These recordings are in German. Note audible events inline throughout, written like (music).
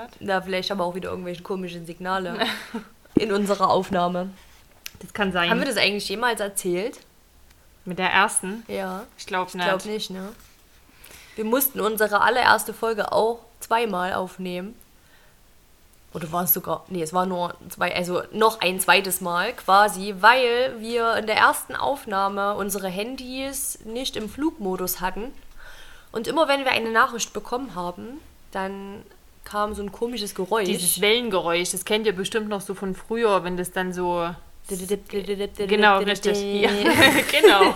hat. Na, vielleicht haben wir auch wieder irgendwelche komischen Signale (laughs) in unserer Aufnahme. Das kann sein. Haben wir das eigentlich jemals erzählt? Mit der ersten? Ja. Ich glaube Ich nicht. glaube nicht, ne? Wir mussten unsere allererste Folge auch zweimal aufnehmen. Oder war es sogar. Nee, es war nur zwei, also noch ein zweites Mal quasi, weil wir in der ersten Aufnahme unsere Handys nicht im Flugmodus hatten. Und immer wenn wir eine Nachricht bekommen haben, dann kam so ein komisches Geräusch. Dieses Wellengeräusch, das kennt ihr bestimmt noch so von früher, wenn das dann so. Genau, richtig. Ja. genau.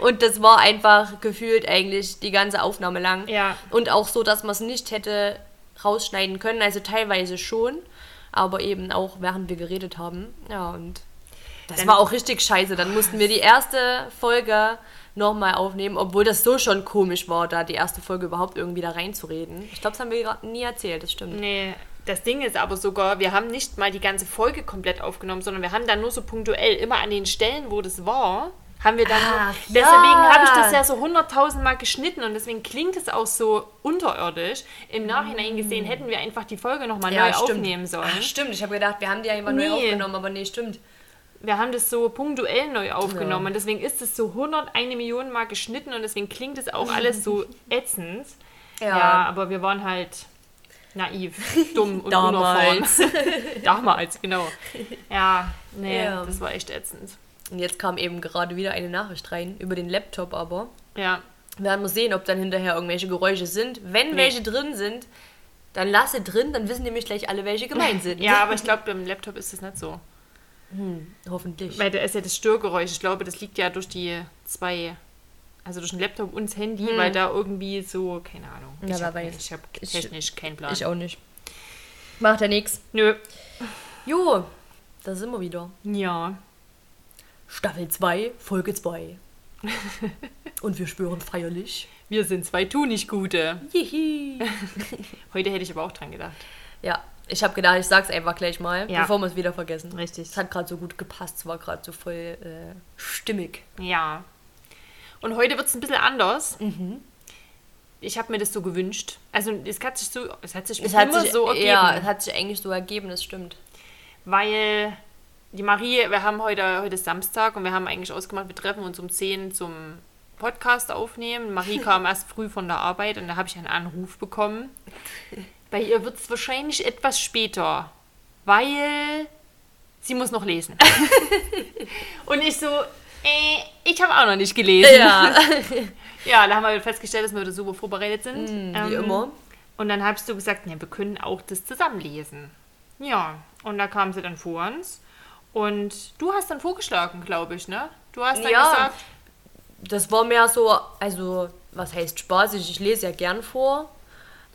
Und das war einfach gefühlt eigentlich die ganze Aufnahme lang. Ja. Und auch so, dass man es nicht hätte rausschneiden können. Also teilweise schon, aber eben auch während wir geredet haben. Ja, und das Dann- war auch richtig scheiße. Dann mussten wir die erste Folge nochmal aufnehmen, obwohl das so schon komisch war, da die erste Folge überhaupt irgendwie da reinzureden. Ich glaube, das haben wir nie erzählt, das stimmt. Nee, das Ding ist aber sogar, wir haben nicht mal die ganze Folge komplett aufgenommen, sondern wir haben dann nur so punktuell immer an den Stellen, wo das war, haben wir dann. Ach, deswegen ja. habe ich das ja so hunderttausendmal geschnitten und deswegen klingt es auch so unterirdisch. Im Nachhinein gesehen hätten wir einfach die Folge nochmal neu aufnehmen sollen. Ach, stimmt, ich habe gedacht, wir haben die einfach neu Nee. aufgenommen, aber nee, stimmt. Wir haben das so punktuell neu aufgenommen und deswegen ist es so 101 Millionen Mal geschnitten und deswegen klingt es auch (laughs) alles so ätzend. Ja. aber wir waren halt naiv, (laughs) dumm und Damals. (laughs) Damals, genau. Ja, nee, Ja. das war echt ätzend. Und jetzt kam eben gerade wieder eine Nachricht rein, über den Laptop aber. Ja, Wir werden mal sehen, ob dann hinterher irgendwelche Geräusche sind. Wenn Nee. welche drin sind, dann lasse drin, dann wissen nämlich gleich alle, welche gemeint sind. ja aber ich glaube, beim Laptop ist das nicht so. Hoffentlich. Weil da ist ja das Störgeräusch. Ich glaube, das liegt ja durch die zwei, also durch den Laptop und das Handy, weil da irgendwie so, keine Ahnung. Hm. Ja, ich habe ich hab Ich- technisch keinen Plan. Ich auch nicht. Macht ja nichts. Nö. Jo, da sind wir wieder. Ja. Staffel 2, Folge 2. (laughs) Und wir schwören feierlich. Wir sind zwei Tunichtgute. Jihi. (laughs) Heute hätte ich aber auch dran gedacht. Ja, ich habe gedacht, ich sag's einfach gleich mal, Ja. bevor wir es wieder vergessen. Richtig. Es hat gerade so gut gepasst, es war gerade so voll äh, stimmig. Ja. Und heute wird es ein bisschen anders. Mhm. Ich habe mir das so gewünscht. Also es hat sich so, es hat sich Es hat immer sich, so ergeben. ja, es hat sich eigentlich so ergeben, das stimmt. weil die Marie, wir haben heute, heute ist Samstag und wir haben eigentlich ausgemacht, wir treffen uns um 10 zum Podcast aufnehmen. Marie (laughs) kam erst früh von der Arbeit und da habe ich einen Anruf bekommen. (laughs) Bei ihr wird es wahrscheinlich etwas später, weil sie muss noch lesen. (laughs) und ich so, äh, ich habe auch noch nicht gelesen. Ja, (laughs) Ja, da haben wir festgestellt, dass wir da super vorbereitet sind. wie Ähm, immer. Und dann hast du gesagt, ja, wir können auch das zusammenlesen. Ja, und da kam sie dann vor uns. Und du hast dann vorgeschlagen, glaube ich, ne? Du hast dann Ja. gesagt, Das war mehr so, also, was heißt spaßig? Ich lese ja gern vor.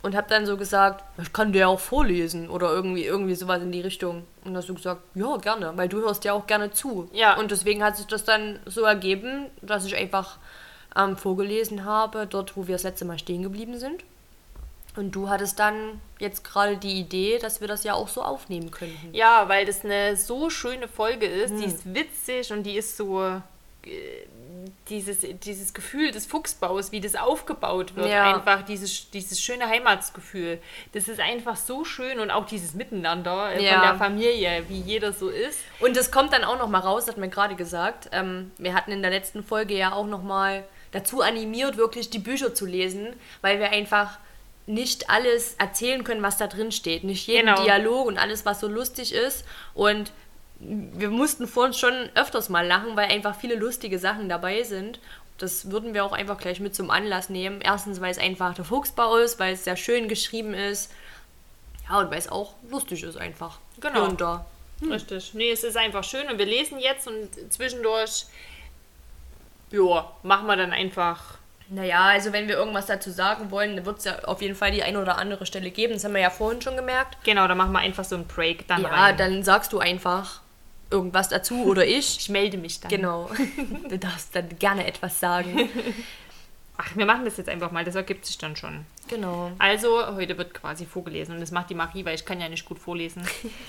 Und habe dann so gesagt, ich kann dir auch vorlesen oder irgendwie, irgendwie sowas in die Richtung. Und hast du gesagt, ja, gerne, weil du hörst ja auch gerne zu. Ja. Und deswegen hat sich das dann so ergeben, dass ich einfach ähm, vorgelesen habe, dort, wo wir das letzte Mal stehen geblieben sind. Und du hattest dann jetzt gerade die Idee, dass wir das ja auch so aufnehmen könnten. ja, weil das eine so schöne Folge ist, Hm. die ist witzig und die ist so. Dieses, dieses Gefühl des Fuchsbaus, wie das aufgebaut wird, Ja. einfach dieses, dieses schöne Heimatsgefühl. Das ist einfach so schön und auch dieses Miteinander äh, Ja. von der Familie, wie jeder so ist. Und das kommt dann auch noch mal raus, hat mir gerade gesagt. Ähm, wir hatten in der letzten Folge ja auch noch mal dazu animiert, wirklich die Bücher zu lesen, weil wir einfach nicht alles erzählen können, was da drin steht. Nicht jeden Genau. Dialog und alles, was so lustig ist. Und wir mussten vorhin schon öfters mal lachen, weil einfach viele lustige Sachen dabei sind. Das würden wir auch einfach gleich mit zum Anlass nehmen. Erstens, weil es einfach der Fuchsbau ist, weil es sehr schön geschrieben ist. Ja, und weil es auch lustig ist einfach. Genau. Und da. Richtig. Nee, es ist einfach schön und wir lesen jetzt und zwischendurch, ja, machen wir dann einfach. Naja, also wenn wir irgendwas dazu sagen wollen, dann wird es ja auf jeden Fall die eine oder andere Stelle geben. Das haben wir ja vorhin schon gemerkt. Genau, da machen wir einfach so einen Break dann Ja, rein. dann sagst du einfach irgendwas dazu oder ich. ich melde mich dann. Genau. (laughs) Du darfst dann gerne etwas sagen. (laughs) Ach, wir machen das jetzt einfach mal, das ergibt sich dann schon. Genau. Also, heute wird quasi vorgelesen und das macht die Marie, weil ich kann ja nicht gut vorlesen.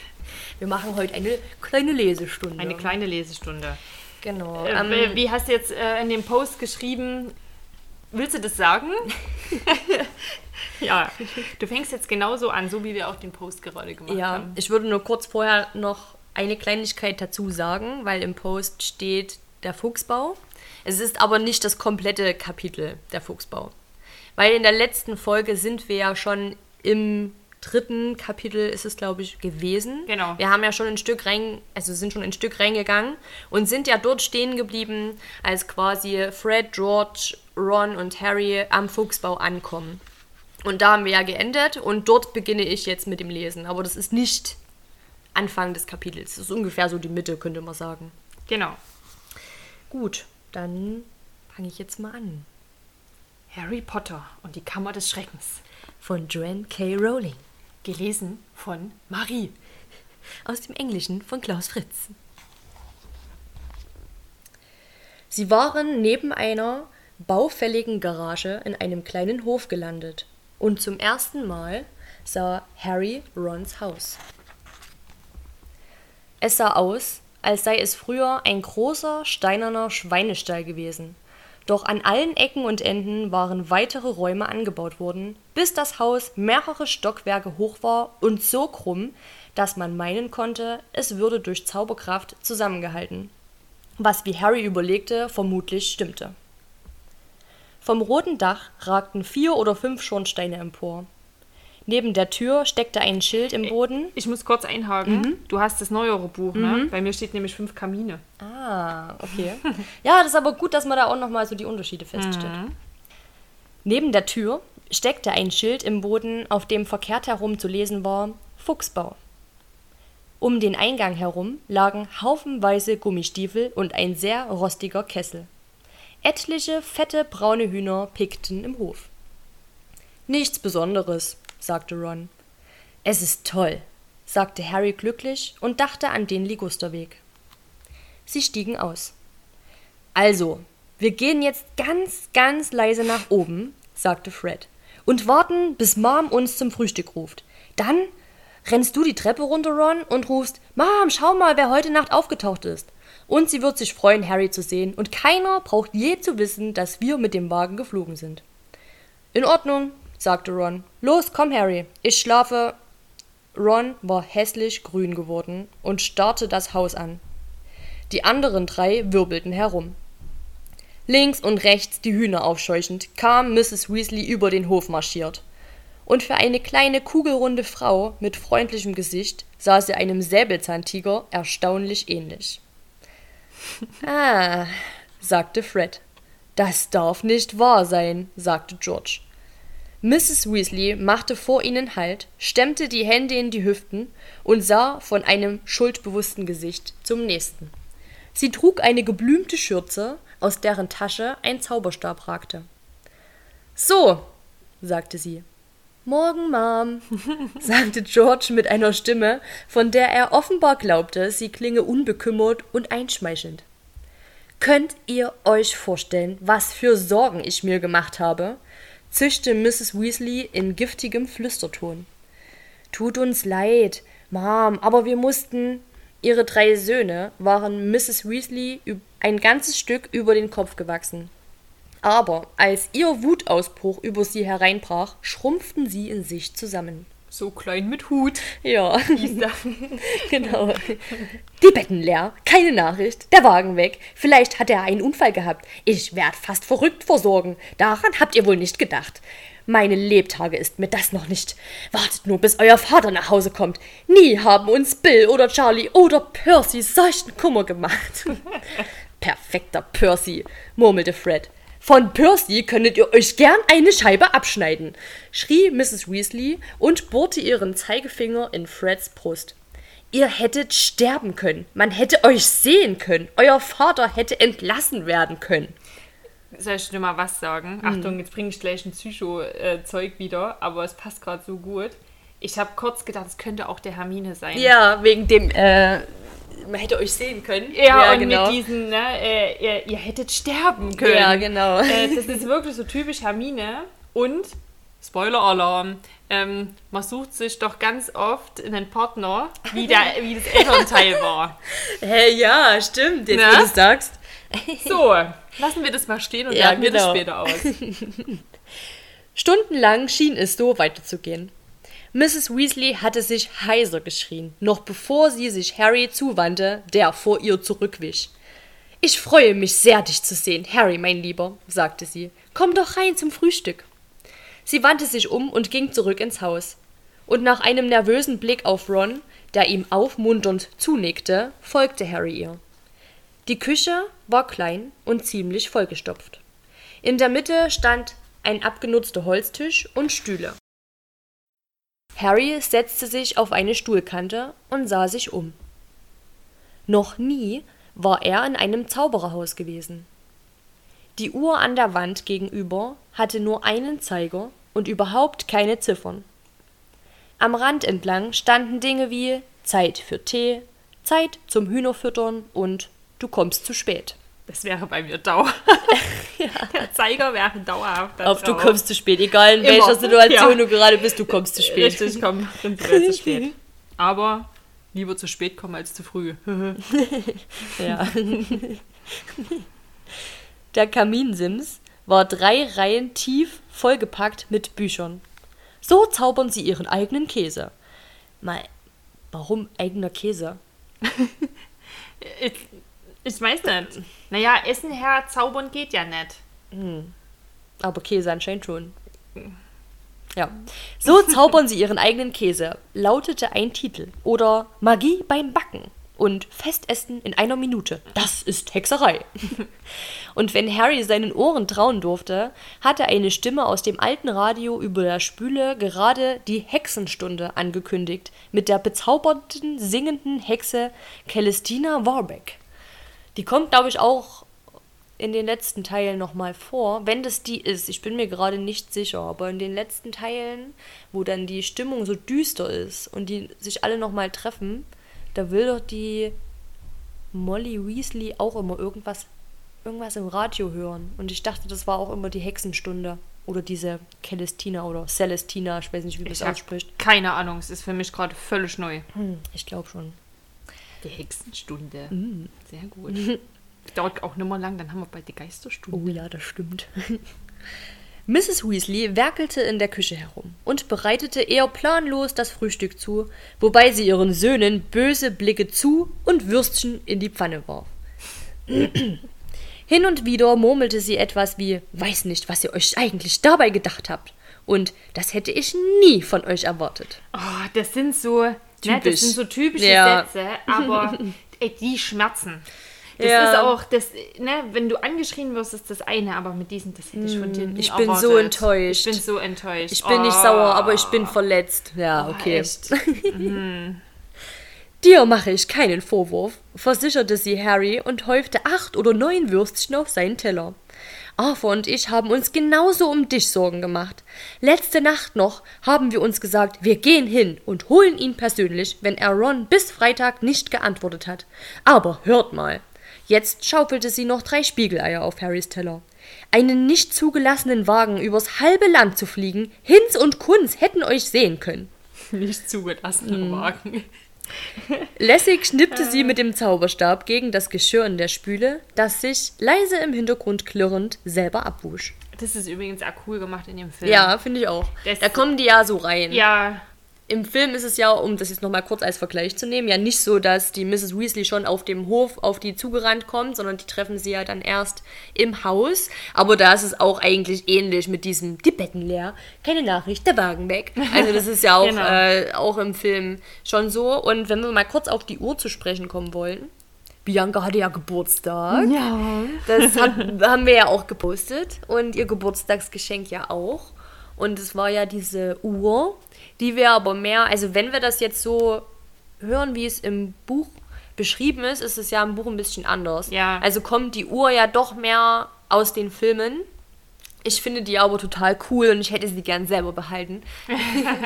(laughs) Wir machen heute eine kleine Lesestunde. Eine kleine Lesestunde. Genau. Äh, ähm, wie hast du jetzt äh, in dem Post geschrieben? Willst du das sagen? ja, du fängst jetzt genauso an, so wie wir auch den Post gerade gemacht ja, haben. ich würde nur kurz vorher noch eine Kleinigkeit dazu sagen, weil im Post steht der Fuchsbau. Es ist aber nicht das komplette Kapitel der Fuchsbau. Weil in der letzten Folge sind wir ja schon im dritten Kapitel ist es, glaube ich, gewesen. Genau. Wir haben ja schon ein Stück rein, also sind schon ein Stück reingegangen und sind ja dort stehen geblieben, als quasi Fred, George, Ron und Harry am Fuchsbau ankommen. Und da haben wir ja geendet und dort beginne ich jetzt mit dem Lesen. Aber das ist nicht Anfang des Kapitels. Das ist ungefähr so die Mitte, könnte man sagen. Genau. Gut, dann fange ich jetzt mal an. Harry Potter und die Kammer des Schreckens. Von Joanne K. Rowling. Gelesen von Marie. Aus dem Englischen von Klaus Fritz. Sie waren neben einer baufälligen Garage in einem kleinen Hof gelandet und zum ersten Mal sah Harry Rons Haus. Es sah aus, als sei es früher ein großer steinerner Schweinestall gewesen. Doch an allen Ecken und Enden waren weitere Räume angebaut worden, bis das Haus mehrere Stockwerke hoch war und so krumm, dass man meinen konnte, es würde durch Zauberkraft zusammengehalten. Was wie Harry überlegte, vermutlich stimmte. Vom roten Dach ragten vier oder fünf Schornsteine empor. Neben der Tür steckte ein Schild im Boden. Ich muss kurz einhaken. Du hast das neuere Buch, ne? Bei mir steht nämlich fünf Kamine. Ah, okay. (laughs) Ja, das ist aber gut, dass man da auch nochmal so die Unterschiede feststellt. Neben der Tür steckte ein Schild im Boden, auf dem verkehrt herum zu lesen war Fuchsbau. Um den Eingang herum lagen haufenweise Gummistiefel und ein sehr rostiger Kessel. Etliche fette braune Hühner pickten im Hof. Nichts Besonderes, sagte Ron. Es ist toll, sagte Harry glücklich und dachte an den Ligusterweg. Sie stiegen aus. Also, wir gehen jetzt ganz, ganz leise nach oben, sagte Fred, und warten, bis Mom uns zum Frühstück ruft. Dann rennst du die Treppe runter, Ron, und rufst, Mom, schau mal, wer heute Nacht aufgetaucht ist. Und sie wird sich freuen, Harry zu sehen, und keiner braucht je zu wissen, dass wir mit dem Wagen geflogen sind. In Ordnung, sagte Ron. Los, komm, Harry, ich schlafe. Ron war hässlich grün geworden und starrte das Haus an. Die anderen drei wirbelten herum. Links und rechts die Hühner aufscheuchend kam Mrs. Weasley über den Hof marschiert. Und für eine kleine kugelrunde Frau mit freundlichem Gesicht sah sie einem Säbelzahntiger erstaunlich ähnlich. (laughs) Ah, sagte Fred. Das darf nicht wahr sein, sagte George. Mrs. Weasley machte vor ihnen Halt, stemmte die Hände in die Hüften und sah von einem schuldbewussten Gesicht zum nächsten. Sie trug eine geblümte Schürze, aus deren Tasche ein Zauberstab ragte. So, sagte sie. Morgen, Mom, (laughs) sagte George mit einer Stimme, von der er offenbar glaubte, sie klinge unbekümmert und einschmeichelnd. Könnt ihr euch vorstellen, was für Sorgen ich mir gemacht habe? Zischte Mrs. Weasley in giftigem Flüsterton. Tut uns leid, Mom, aber wir mussten. Ihre drei Söhne waren Mrs. Weasley ein ganzes Stück über den Kopf gewachsen. Aber als ihr Wutausbruch über sie hereinbrach, schrumpften sie in sich zusammen. So klein mit Hut. Ja, (laughs) genau. Die Betten leer, keine Nachricht, der Wagen weg. Vielleicht hat er einen Unfall gehabt. Ich werd fast verrückt vor Sorgen. Daran habt ihr wohl nicht gedacht. Meine Lebtage ist mir das noch nicht. Wartet nur, bis euer Vater nach Hause kommt. Nie haben uns Bill oder Charlie oder Percy solchen Kummer gemacht. (laughs) Perfekter Percy, murmelte Fred. Von Percy könntet ihr euch gern eine Scheibe abschneiden, schrie Mrs. Weasley und bohrte ihren Zeigefinger in Freds Brust. Ihr hättet sterben können, man hätte euch sehen können, euer Vater hätte entlassen werden können. Soll ich dir mal was sagen? Achtung, jetzt bringe ich gleich ein Psycho-Zeug wieder, aber es passt gerade so gut. Ich habe kurz gedacht, es könnte auch der Hermine sein. Ja, wegen dem, äh, man hätte euch sehen können. Ja, und mit diesen, ne, äh, ihr, ihr hättet sterben können. Ja, genau. Äh, das ist wirklich so typisch Hermine. Und Spoiler-Alarm. Ähm, man sucht sich doch ganz oft einen Partner, wie, der, wie das Elternteil war. (laughs) Hä, hey, ja, stimmt, jetzt wo du es sagst. So, lassen wir das mal stehen und Ja, werten wir das genau. später aus. (laughs) Stundenlang schien es so weiterzugehen. Mrs. Weasley hatte sich heiser geschrien, noch bevor sie sich Harry zuwandte, der vor ihr zurückwich. Ich freue mich sehr, dich zu sehen, Harry, mein Lieber, sagte sie. Komm doch rein zum Frühstück. Sie wandte sich um und ging zurück ins Haus. Und nach einem nervösen Blick auf Ron, der ihm aufmunternd zunickte, folgte Harry ihr. Die Küche war klein und ziemlich vollgestopft. In der Mitte stand ein abgenutzter Holztisch und Stühle. Harry setzte sich auf eine Stuhlkante und sah sich um. Noch nie war er in einem Zaubererhaus gewesen. Die Uhr an der Wand gegenüber hatte nur einen Zeiger und überhaupt keine Ziffern. Am Rand entlang standen Dinge wie Zeit für Tee, Zeit zum Hühnerfüttern und Du kommst zu spät. Das wäre bei mir (laughs) dauerhaft. (laughs) Der Zeiger wäre dauerhaft. da Auf Du drauf. kommst zu spät, egal in Immer. welcher Situation Ja. du gerade bist, du kommst zu spät. Richtig, komm, prinzipiell zu spät. (laughs) Aber lieber zu spät kommen als zu früh. (laughs) Ja. Der Kaminsims war drei Reihen tief vollgepackt mit Büchern. So zaubern sie ihren eigenen Käse. Mal, warum eigener Käse? Ich, ich weiß nicht. Naja, Essen her zaubern geht ja nicht. Aber Käse anscheinend schon. Ja. (laughs) So zaubern sie ihren eigenen Käse, lautete ein Titel. Oder Magie beim Backen und Festessen in einer Minute. Das ist Hexerei. (laughs) Und wenn Harry seinen Ohren trauen durfte, hatte eine Stimme aus dem alten Radio über der Spüle gerade die Hexenstunde angekündigt mit der bezaubernden, singenden Hexe Celestina Warbeck. Die kommt, glaube ich, auch in den letzten Teilen nochmal vor, wenn das die ist. Ich bin mir gerade nicht sicher, aber in den letzten Teilen, wo dann die Stimmung so düster ist und die sich alle nochmal treffen, da will doch die Molly Weasley auch immer irgendwas, irgendwas im Radio hören. Und ich dachte, das war auch immer die Hexenstunde. Oder diese Celestina oder Celestina, ich weiß nicht, wie man das ausspricht. keine Ahnung, es ist für mich gerade völlig neu. Hm, ich glaube schon. Die Hexenstunde. Sehr gut. (laughs) Dauert auch nicht mehr lang, dann haben wir bald die Geisterstunde. Oh ja, das stimmt. (laughs) Mrs. Weasley werkelte in der Küche herum und bereitete eher planlos das Frühstück zu, wobei sie ihren Söhnen böse Blicke zu und Würstchen in die Pfanne warf. Hin und wieder murmelte sie etwas wie Weiß nicht, was ihr euch eigentlich dabei gedacht habt. Und das hätte ich nie von euch erwartet. Oh, das sind so, ne, Typisch. das sind so typische Ja. Sätze, aber (laughs) ey, die schmerzen. Das Ja. ist auch, das, ne, wenn du angeschrien wirst, ist das eine, aber mit diesen, das hätte ich von dir Mm, ich bin erwartet. so enttäuscht. Ich bin so enttäuscht. Ich bin nicht Oh. sauer, aber ich bin verletzt. Ja, Oh, okay. echt. (laughs) Dir mache ich keinen Vorwurf, versicherte sie Harry und häufte acht oder neun Würstchen auf seinen Teller. Arthur und ich haben uns genauso um dich Sorgen gemacht. Letzte Nacht noch haben wir uns gesagt, wir gehen hin und holen ihn persönlich, wenn er Ron bis Freitag nicht geantwortet hat. Aber hört mal. Jetzt schaufelte sie noch drei Spiegeleier auf Harrys Teller. Einen nicht zugelassenen Wagen übers halbe Land zu fliegen, Hinz und Kunz hätten euch sehen können. (laughs) Nicht zugelassener Mm. Wagen. Lässig schnippte sie mit dem Zauberstab gegen das Geschirr in der Spüle, das sich, leise im Hintergrund klirrend, selber abwusch. Das ist übrigens auch cool gemacht in dem Film. Ja, finde ich auch. Das- da kommen die ja so rein. Ja, Im Film ist es ja, um das jetzt nochmal kurz als Vergleich zu nehmen, ja nicht so, dass die Mrs. Weasley schon auf dem Hof auf die zugerannt kommt, sondern die treffen sie ja dann erst im Haus. Aber da ist es auch eigentlich ähnlich mit diesem, die Betten leer, keine Nachricht, der Wagen weg. Also das ist ja (laughs) auch, Genau. äh, auch im Film schon so. Und wenn wir mal kurz auf die Uhr zu sprechen kommen wollen. Bianca hatte ja Geburtstag. Ja. Das hat, (laughs) haben wir ja auch gepostet und ihr Geburtstagsgeschenk ja auch. Und es war ja diese Uhr, die wir aber mehr, also wenn wir das jetzt so hören, wie es im Buch beschrieben ist, ist es ja im Buch ein bisschen anders. Ja. Also kommt die Uhr ja doch mehr aus den Filmen. Ich finde die aber total cool und ich hätte sie gern selber behalten. (laughs)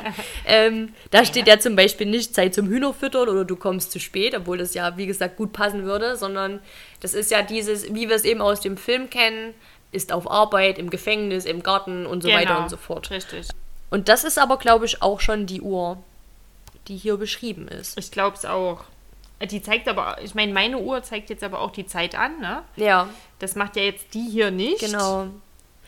(laughs) ähm, da steht ja zum Beispiel nicht Zeit zum Hühnerfüttern oder du kommst zu spät, obwohl das ja, wie gesagt, gut passen würde, sondern das ist ja dieses, wie wir es eben aus dem Film kennen, ist auf Arbeit, im Gefängnis, im Garten und so weiter und so fort. Richtig. Und das ist aber, glaube ich, auch schon die Uhr, die hier beschrieben ist. Ich glaube es auch. Die zeigt aber, ich meine, meine Uhr zeigt jetzt aber auch die Zeit an, ne? Ja, Das macht ja jetzt die hier nicht. genau.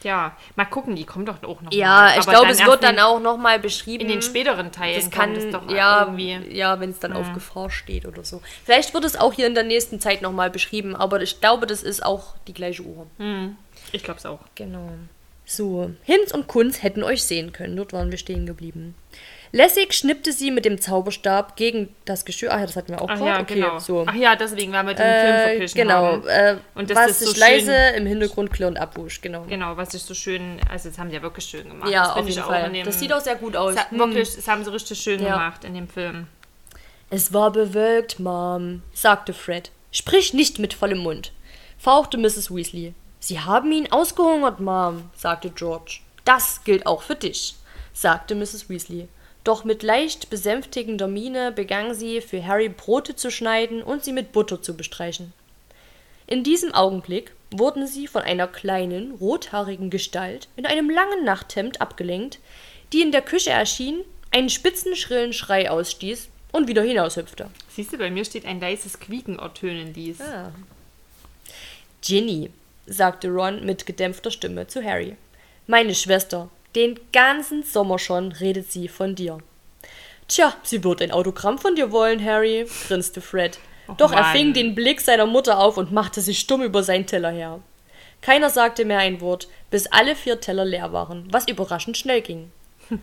Ja, mal gucken, die kommt doch auch noch Ja, mal. ich glaube, es wird dann auch nochmal beschrieben. in den späteren Teilen das kann, es doch ja, irgendwie. ja, wenn es dann auf Gefahr steht oder so. Vielleicht wird es auch hier in der nächsten Zeit nochmal beschrieben, aber ich glaube, das ist auch die gleiche Uhr. Ich glaube es auch. Genau. So, Hinz und Kunz hätten euch sehen können. Dort waren wir stehen geblieben. Lässig schnippte sie mit dem Zauberstab gegen das Geschirr. Ach ja, das hatten wir auch Ach ja, okay, genau. so. Ach ja, deswegen, weil wir den Film äh, verpischen genau. Äh, Und das was ist so sich leise schön- im Hintergrund klirrend abwusch. Genau. Genau, was ich so schön, also das haben die ja wirklich schön gemacht. Ja, das auf jeden auch Fall. dem, Das sieht auch sehr gut aus. Das, Hm. wirklich, das haben sie richtig schön Ja. gemacht in dem Film. Es war bewölkt, Mom, sagte Fred. Sprich nicht mit vollem Mund, fauchte Mrs. Weasley. Sie haben ihn ausgehungert, Mom, sagte George. Das gilt auch für dich, sagte Mrs. Weasley. Doch mit leicht besänftigender Miene begann sie, für Harry Brote zu schneiden und sie mit Butter zu bestreichen. In diesem Augenblick wurden sie von einer kleinen, rothaarigen Gestalt in einem langen Nachthemd abgelenkt, die in der Küche erschien, einen spitzen, schrillen Schrei ausstieß und wieder hinaushüpfte. Siehst du, bei mir steht ein leises Quieken ertönen dies. Ah. Ginny, sagte Ron mit gedämpfter Stimme zu Harry. Meine Schwester, den ganzen Sommer schon redet sie von dir. Tja, sie wird ein Autogramm von dir wollen, Harry, grinste Fred. Doch er Mann. fing den Blick seiner Mutter auf und machte sich stumm über seinen Teller her. Keiner sagte mehr ein Wort, bis alle vier Teller leer waren, was überraschend schnell ging. (laughs)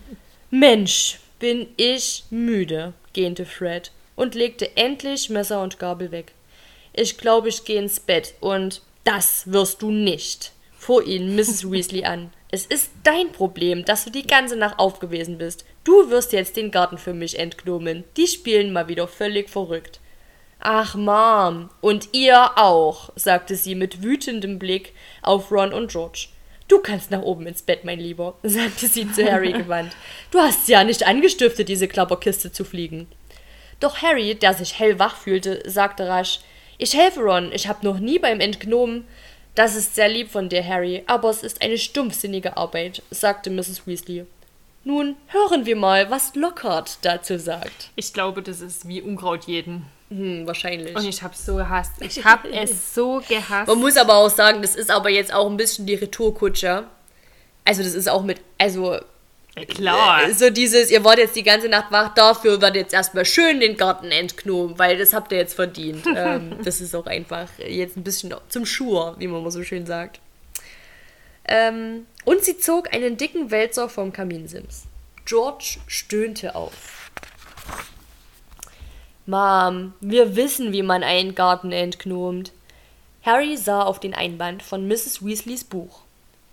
Mensch, bin ich müde, gähnte Fred und legte endlich Messer und Gabel weg. Ich glaube, ich gehe ins Bett und das wirst du nicht, fuhr ihn Mrs. (laughs) Weasley an. Es ist dein Problem, dass du die ganze Nacht aufgewesen bist. Du wirst jetzt den Garten für mich entgnomen. Die spielen mal wieder völlig verrückt. Ach, Mom, und ihr auch, sagte sie mit wütendem Blick auf Ron und George. Du kannst nach oben ins Bett, mein Lieber, (laughs) sagte sie zu Harry (laughs) gewandt. Du hast ja nicht angestiftet, diese Klapperkiste zu fliegen. Doch Harry, der sich hellwach fühlte, sagte rasch: Ich helfe Ron, ich habe noch nie beim Entgnomen. Das ist sehr lieb von dir, Harry, aber es ist eine stumpfsinnige Arbeit, sagte Mrs. Weasley. Nun hören wir mal, was Lockhart dazu sagt. Ich glaube, das ist wie Unkraut jeden. Hm, wahrscheinlich. Und ich habe es so gehasst. Ich habe es so gehasst. Man muss aber auch sagen, das ist aber jetzt auch ein bisschen die Retourkutsche. Also das ist auch mit, also klar. äh, so dieses, ihr wart jetzt die ganze Nacht wach, dafür wird jetzt erstmal schön den Garten entknomen, weil das habt ihr jetzt verdient. (laughs) ähm, das ist auch einfach jetzt ein bisschen zum Schur, wie man mal so schön sagt. Ähm, und sie zog einen dicken Wälzer vom Kaminsims. George stöhnte auf. Mom, wir wissen, wie man einen Garten entknomt. Harry sah auf den Einband von Mrs. Weasleys Buch.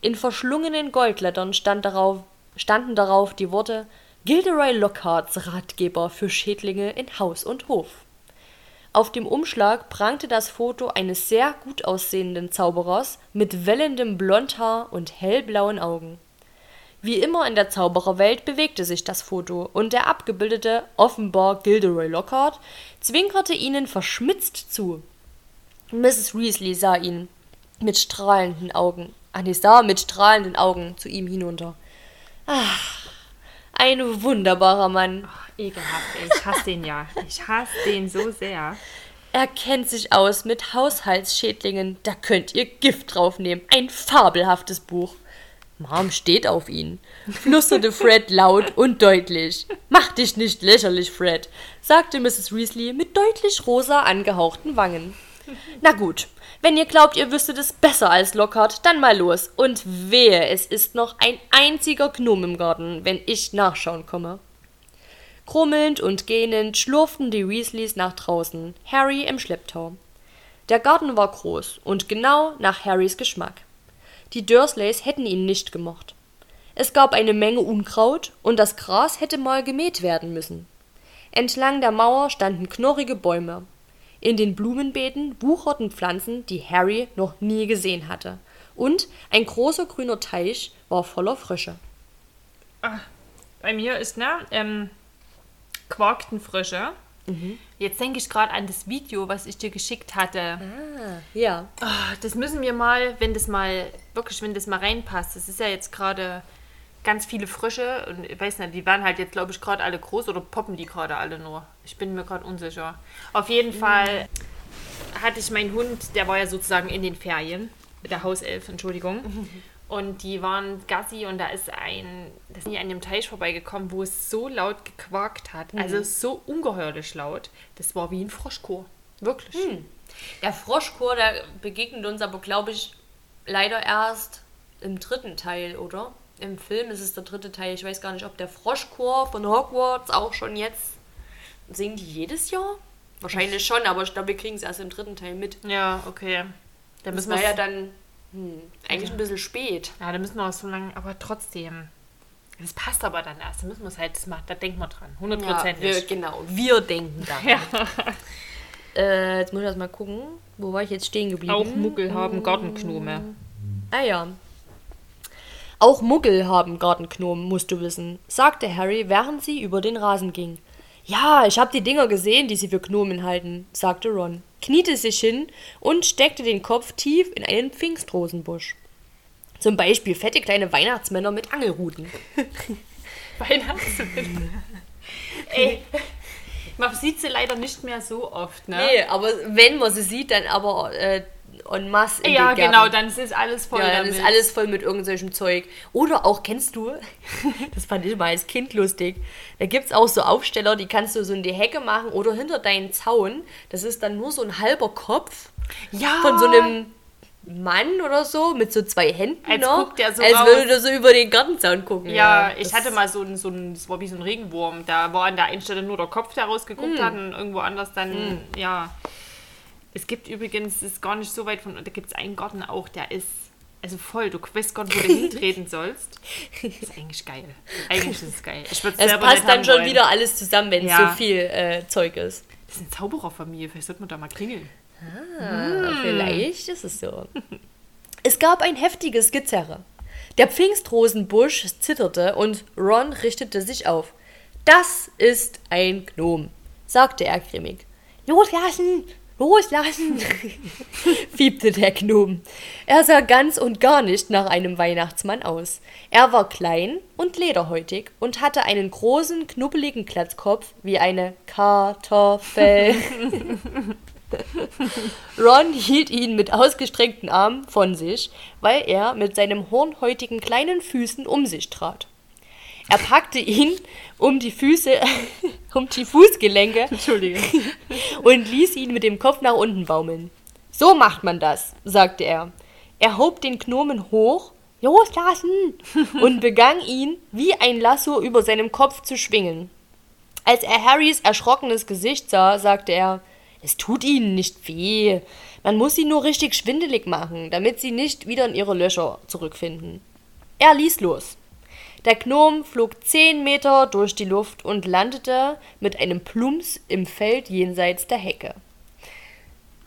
In verschlungenen Goldlettern stand darauf, standen darauf die Worte Gilderoy Lockharts Ratgeber für Schädlinge in Haus und Hof. Auf dem Umschlag prangte das Foto eines sehr gut aussehenden Zauberers mit wellendem Blondhaar und hellblauen Augen. Wie immer in der Zaubererwelt bewegte sich das Foto und der abgebildete, offenbar Gilderoy Lockhart, zwinkerte ihnen verschmitzt zu. Mrs. Weasley sah ihn mit strahlenden Augen, ah nee, sah mit strahlenden Augen zu ihm hinunter. Ach, ein wunderbarer Mann. Ekelhaft, ey. Ich hasse den ja. Ich hasse den so sehr. Er kennt sich aus mit Haushaltsschädlingen, da könnt ihr Gift draufnehmen. Ein fabelhaftes Buch. Mom steht auf ihn, flüsterte Fred laut und deutlich. Mach dich nicht lächerlich, Fred, sagte Mrs. Weasley mit deutlich rosa angehauchten Wangen. Na gut, wenn ihr glaubt, ihr wüsstet es besser als Lockhart, dann mal los. Und wehe, es ist noch ein einziger Gnome im Garten, wenn ich nachschauen komme. Krummelnd und gähnend schlurften die Weasleys nach draußen, Harry im Schlepptau. Der Garten war groß und genau nach Harrys Geschmack. Die Dursleys hätten ihn nicht gemocht. Es gab eine Menge Unkraut und das Gras hätte mal gemäht werden müssen. Entlang der Mauer standen knorrige Bäume. In den Blumenbeeten wucherten Pflanzen, die Harry noch nie gesehen hatte. Und ein großer grüner Teich war voller Frösche. Bei mir ist, ne, ähm, quarkten Frösche. Jetzt denke ich gerade an das Video, was ich dir geschickt hatte. Ah, ja. Ah, Das müssen wir mal, wenn das mal, wirklich, wenn das mal reinpasst. Das ist ja jetzt gerade ganz viele Frösche. Und ich weiß nicht, die waren halt jetzt, glaube ich, gerade alle groß oder poppen die gerade alle nur. Ich bin mir gerade unsicher. Auf jeden Fall hatte ich meinen Hund, der war ja sozusagen in den Ferien. Der Hauself, Entschuldigung. Und die waren Gassi und da ist ein, das sind die an dem Teich vorbeigekommen, wo es so laut gequakt hat. Also so ungeheuerlich laut. Das war wie ein Froschchor. Wirklich. Der Froschchor, der begegnet uns aber, glaube ich, leider erst im dritten Teil, oder? Im Film ist es der dritte Teil. Ich weiß gar nicht, ob der Froschchor von Hogwarts auch schon jetzt. Singen die jedes Jahr? Wahrscheinlich schon, aber ich glaube, wir kriegen es erst im dritten Teil mit. Ja, okay. Da Das müssen war wir ja dann hm, eigentlich ein bisschen spät. Ja, da müssen wir auch so lange, aber trotzdem. Das passt aber dann erst. Da müssen wir es halt, das macht, da denken wir dran. Ja, Hundertprozentig. wir, genau, wir denken daran. Ja. Äh, jetzt muss ich erst mal gucken. Wo war ich jetzt stehen geblieben? Auch Muggel haben Gartengnome. Ah ja. Auch Muggel haben Gartenknomen, musst du wissen, sagte Harry, während sie über den Rasen ging. Ja, ich habe die Dinger gesehen, die sie für Gnomen halten, sagte Ron, kniete sich hin und steckte den Kopf tief in einen Pfingstrosenbusch. Zum Beispiel fette kleine Weihnachtsmänner mit Angelruten. (laughs) Weihnachtsmänner. (laughs) Ey, man sieht sie leider nicht mehr so oft, ne? Nee, aber wenn man sie sieht, dann aber äh, en masse in Ja, genau, dann ist es alles voll Ja, dann damit. ist alles voll mit irgendwelchem Zeug. Oder auch, kennst du, (laughs) das fand ich mal als Kind lustig, da gibt es auch so Aufsteller, die kannst du so in die Hecke machen oder hinter deinen Zaun. Das ist dann nur so ein halber Kopf ja, von so einem Mann oder so mit so zwei Händen Als noch. guckt der so als raus. würde der so über den Gartenzaun gucken. Ja, ich das- hatte mal so ein, so ein, das war wie so ein Regenwurm. Da war an der einen Stelle nur der Kopf, der rausgeguckt hat und irgendwo anders dann, ja. Es gibt übrigens, das ist gar nicht so weit von, da gibt es einen Garten auch, der ist, also voll, du weißt gar nicht, wo du (laughs) hintreten sollst. ist eigentlich geil. Eigentlich ist es geil. Es passt dann schon wollen. wieder alles zusammen, wenn Ja. so viel äh, Zeug ist. Das ist eine Zaubererfamilie, vielleicht sollte man da mal klingeln. Ah, Vielleicht ist es so. (laughs) Es gab ein heftiges Gezerre. Der Pfingstrosenbusch zitterte und Ron richtete sich auf. Das ist ein Gnom, sagte er grimmig. Loslassen! Loslassen! (laughs) fiebte der Gnom. Er sah ganz und gar nicht nach einem Weihnachtsmann aus. Er war klein und lederhäutig und hatte einen großen, knubbeligen Glatzkopf wie eine Kartoffel. (laughs) Ron hielt ihn mit ausgestreckten Armen von sich, weil er mit seinen hornhäutigen kleinen Füßen um sich trat. Er packte ihn um die Füße, (laughs) um die Fußgelenke Entschuldige. und ließ ihn mit dem Kopf nach unten baumeln. So macht man das, sagte er. Er hob den Gnomen hoch, loslassen, und begann ihn wie ein Lasso über seinem Kopf zu schwingen. Als er Harrys erschrockenes Gesicht sah, sagte er, es tut ihnen nicht weh. Man muss sie nur richtig schwindelig machen, damit sie nicht wieder in ihre Löcher zurückfinden. Er ließ los. Der Gnom flog zehn Meter durch die Luft und landete mit einem Plumps im Feld jenseits der Hecke.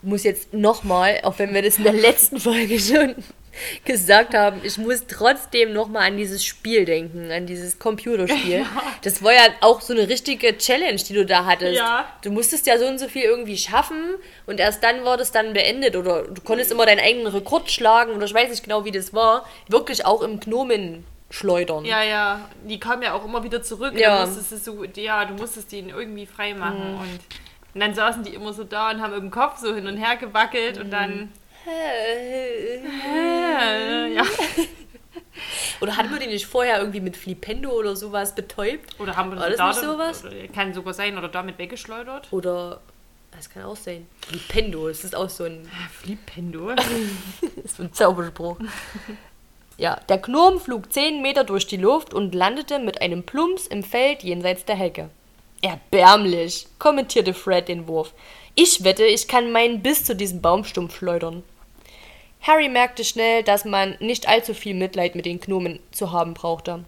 Ich muss jetzt nochmal, auch wenn wir das in der letzten Folge schon (laughs) gesagt haben, ich muss trotzdem nochmal an dieses Spiel denken, an dieses Computerspiel. (laughs) Das war ja auch so eine richtige Challenge, die du da hattest. Ja. Du musstest ja so und so viel irgendwie schaffen und erst dann war das dann beendet oder du konntest immer deinen eigenen Rekord schlagen oder ich weiß nicht genau, wie das war. Wirklich auch im Gnomen schleudern. Ja, ja, die kamen ja auch immer wieder zurück. Ja. Du musstest es so, ja, du musstest die irgendwie frei machen. Und, und dann saßen die immer so da und haben im Kopf so hin und her gewackelt und dann. Äh, ja. (laughs) Oder hatten wir die nicht vorher irgendwie mit Flipendo oder sowas betäubt? Oder haben wir War das da nicht sowas? Kann sogar sein, oder damit weggeschleudert. Oder, das kann auch sein. Flipendo, das ist auch so ein, Flipendo. (laughs) das ist so ein Zauberspruch. (laughs) Ja, der Gnom flog zehn Meter durch die Luft und landete mit einem Plumps im Feld jenseits der Hecke. Erbärmlich, kommentierte Fred den Wurf. Ich wette, ich kann meinen bis zu diesem Baumstumpf schleudern. Harry merkte schnell, dass man nicht allzu viel Mitleid mit den Gnomen zu haben brauchte.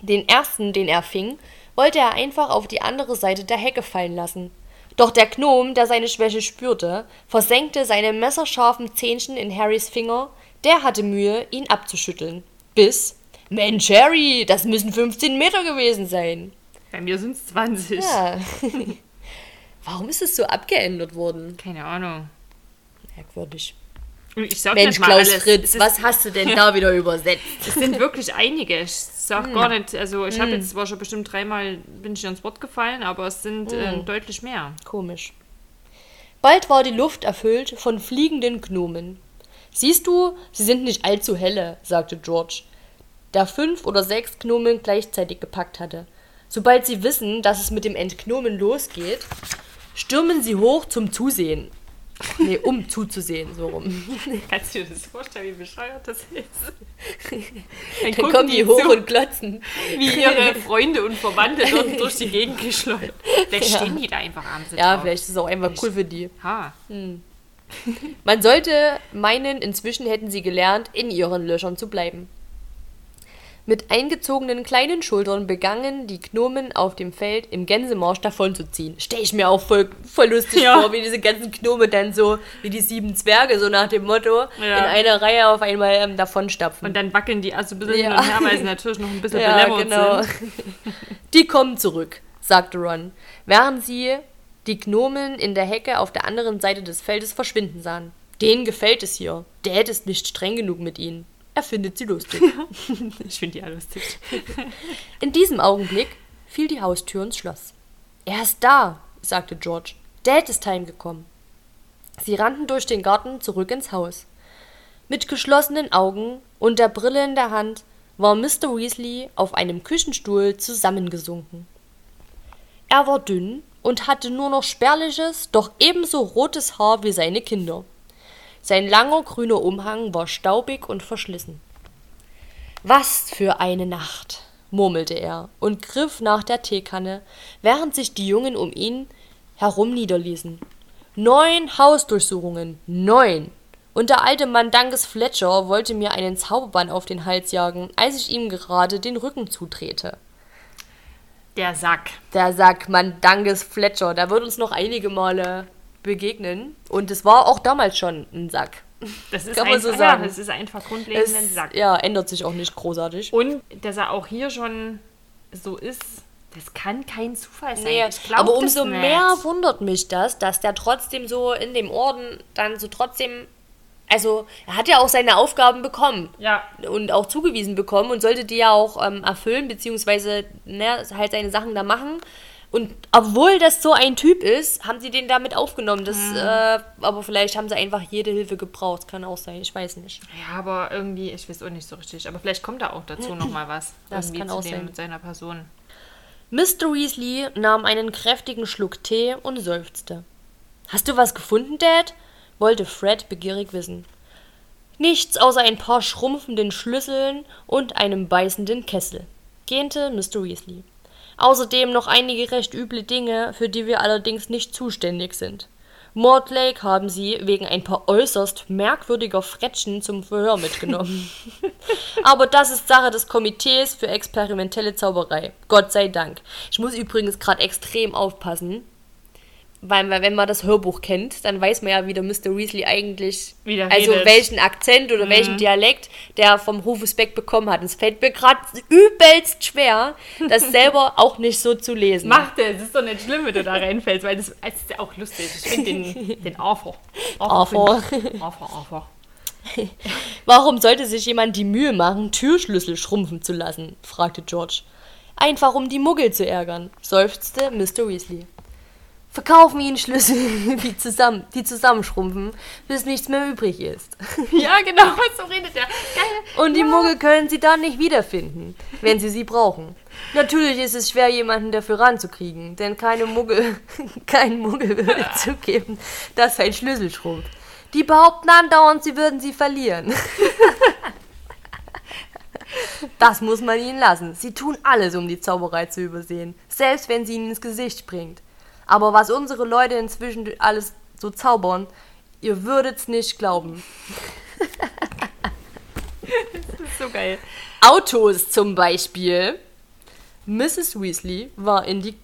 Den ersten, den er fing, wollte er einfach auf die andere Seite der Hecke fallen lassen. Doch der Gnom, der seine Schwäche spürte, versenkte seine messerscharfen Zähnchen in Harrys Finger, der hatte Mühe, ihn abzuschütteln. Bis, Mensch, Harry, das müssen 15 Meter gewesen sein. Bei mir sind es 20. Ja. (laughs) Warum ist es so abgeändert worden? Keine Ahnung. Merkwürdig. Ich sag Mensch, nicht mal Klaus alles. Fritz, was hast du denn da (laughs) wieder übersetzt? Es sind wirklich einige. Ich sag Hm. gar nicht, also ich habe jetzt zwar schon bestimmt dreimal bin ich ans Wort gefallen, aber es sind Hm. äh, deutlich mehr. Komisch. Bald war die Luft erfüllt von fliegenden Gnomen. Siehst du, sie sind nicht allzu helle, sagte George, der fünf oder sechs Gnomen gleichzeitig gepackt hatte. Sobald sie wissen, dass es mit dem Entgnomen losgeht, stürmen sie hoch zum Zusehen. Nee, um (laughs) zuzusehen, so rum. (laughs) Kannst du dir das vorstellen, wie bescheuert das ist? Dann, Dann kommen die hoch zu, und glotzen. wie ihre Freunde und Verwandte dort durch die Gegend geschleudert. (laughs) Vielleicht Ja. stehen die da einfach abends Ja, drauf. vielleicht ist es auch einfach cool für die. Ha. Man sollte meinen, inzwischen hätten sie gelernt, in ihren Löchern zu bleiben. Mit eingezogenen kleinen Schultern begannen die Gnomen auf dem Feld im Gänsemarsch davonzuziehen. Stell ich mir auch voll, voll lustig Ja. vor, wie diese ganzen Gnome dann so, wie die sieben Zwerge, so nach dem Motto, Ja. in einer Reihe auf einmal ähm, davonstapfen. Und dann wackeln die also ein bisschen Ja. hin und her, weil sie natürlich noch ein bisschen (laughs) ja, genau. sind. Die kommen zurück, sagte Ron, während sie die Gnomen in der Hecke auf der anderen Seite des Feldes verschwinden sahen. Denen gefällt es hier. Dad ist nicht streng genug mit ihnen. Er findet sie lustig. (laughs) Ich finde die ja lustig. In diesem Augenblick fiel die Haustür ins Schloss. Er ist da, sagte George. Dad ist heimgekommen. Sie rannten durch den Garten zurück ins Haus. Mit geschlossenen Augen und der Brille in der Hand war Mr. Weasley auf einem Küchenstuhl zusammengesunken. Er war dünn und hatte nur noch spärliches, doch ebenso rotes Haar wie seine Kinder. Sein langer grüner Umhang war staubig und verschlissen. Was für eine Nacht, murmelte er und griff nach der Teekanne, während sich die Jungen um ihn herum niederließen. Neun Hausdurchsuchungen, neun! Und der alte Mann Dankes Fletcher wollte mir einen Zauberbann auf den Hals jagen, als ich ihm gerade den Rücken zudrehte. Der Sack. Der Sack Mandanges Fletcher, der wird uns noch einige Male begegnen. Und es war auch damals schon ein Sack. Das ist Kann man einfach, so sagen. Ja, das ist einfach grundlegend Es, ein Sack. ja, ändert sich auch nicht großartig. Und dass er auch hier schon so ist, das kann kein Zufall sein. Nee, Ich glaub aber umso mehr wundert mich das, dass der trotzdem so in dem Orden dann so trotzdem. Also, er hat ja auch seine Aufgaben bekommen Ja, und auch zugewiesen bekommen und sollte die ja auch ähm, erfüllen, beziehungsweise ne, halt seine Sachen da machen. Und obwohl das so ein Typ ist, haben sie den damit aufgenommen. Das, Mhm. äh, aber vielleicht haben sie einfach jede Hilfe gebraucht. Kann auch sein, ich weiß nicht. ja, aber irgendwie, ich weiß auch nicht so richtig. Aber vielleicht kommt da auch dazu nochmal was. Das irgendwie kann auch sein. mit seiner Person. Mr. Weasley nahm einen kräftigen Schluck Tee und seufzte. Hast du was gefunden, Dad? Wollte Fred begierig wissen. Nichts außer ein paar schrumpfenden Schlüsseln und einem beißenden Kessel, gähnte Mr. Weasley. Außerdem noch einige recht üble Dinge, für die wir allerdings nicht zuständig sind. Mortlake haben sie wegen ein paar äußerst merkwürdiger Frettchen zum Verhör mitgenommen. (laughs) Aber das ist Sache des Komitees für experimentelle Zauberei. Gott sei Dank. Ich muss übrigens gerade extrem aufpassen, weil wenn man das Hörbuch kennt, dann weiß man ja, wie der Mr. Weasley eigentlich, also welchen Akzent oder welchen Dialekt der vom Rufus Beck bekommen hat. Es fällt mir gerade übelst schwer, das (laughs) selber auch nicht so zu lesen. Mach das, es ist doch nicht schlimm, wenn du da reinfällst, weil das, das ist ja auch lustig. Ich finde den, (laughs) den Arthur. Arthur. Arthur, Arthur. Warum sollte sich jemand die Mühe machen, Türschlüssel schrumpfen zu lassen? fragte George. Einfach um die Muggel zu ärgern, seufzte Mr. Weasley. Verkaufen ihnen Schlüssel, (laughs) die, zusammen, die zusammenschrumpfen, bis nichts mehr übrig ist. (laughs) Ja, genau, (laughs) so redet der. Geil. Und die Muggel können sie dann nicht wiederfinden, wenn sie sie brauchen. Natürlich ist es schwer, jemanden dafür ranzukriegen, denn keine Muggel, kein Muggel würde zugeben, dass sein Schlüssel schrumpft. Die behaupten andauernd, sie würden sie verlieren. Das muss man ihnen lassen. Sie tun alles, um die Zauberei zu übersehen, selbst wenn sie ihnen ins Gesicht springt. Aber was unsere Leute inzwischen alles so zaubern, ihr würdet's nicht glauben. Das ist so geil. Autos zum Beispiel. Mrs. Weasley war in, die,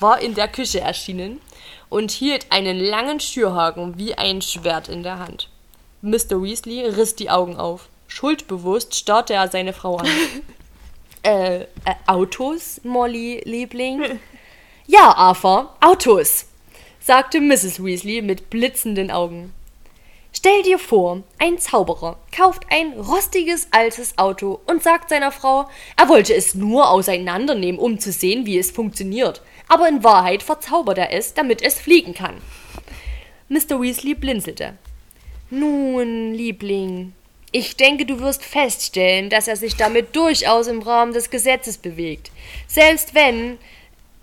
war in der Küche erschienen und hielt einen langen Schürhaken wie ein Schwert in der Hand. Mr. Weasley riss die Augen auf. Schuldbewusst starrte er seine Frau an. (laughs) äh, äh, Autos, Molly, Liebling? (laughs) Ja, Arthur, Autos, sagte Mrs. Weasley mit blitzenden Augen. Stell dir vor, ein Zauberer kauft ein rostiges altes Auto und sagt seiner Frau, er wollte es nur auseinandernehmen, um zu sehen, wie es funktioniert. Aber in Wahrheit verzaubert er es, damit es fliegen kann. Mr. Weasley blinzelte. Nun, Liebling, ich denke, du wirst feststellen, dass er sich damit durchaus im Rahmen des Gesetzes bewegt. Selbst wenn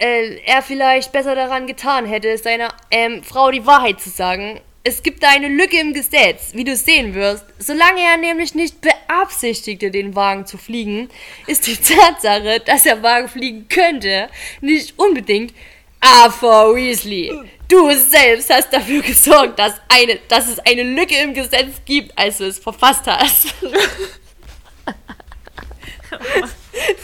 äh, er vielleicht besser daran getan hätte, seiner ähm, Frau die Wahrheit zu sagen. Es gibt da eine Lücke im Gesetz, wie du sehen wirst. Solange er nämlich nicht beabsichtigte, den Wagen zu fliegen, ist die (laughs) Tatsache, dass der Wagen fliegen könnte, nicht unbedingt Arthur Weasley. Du selbst hast dafür gesorgt, dass, eine, dass es eine Lücke im Gesetz gibt, als du es verfasst hast. (laughs)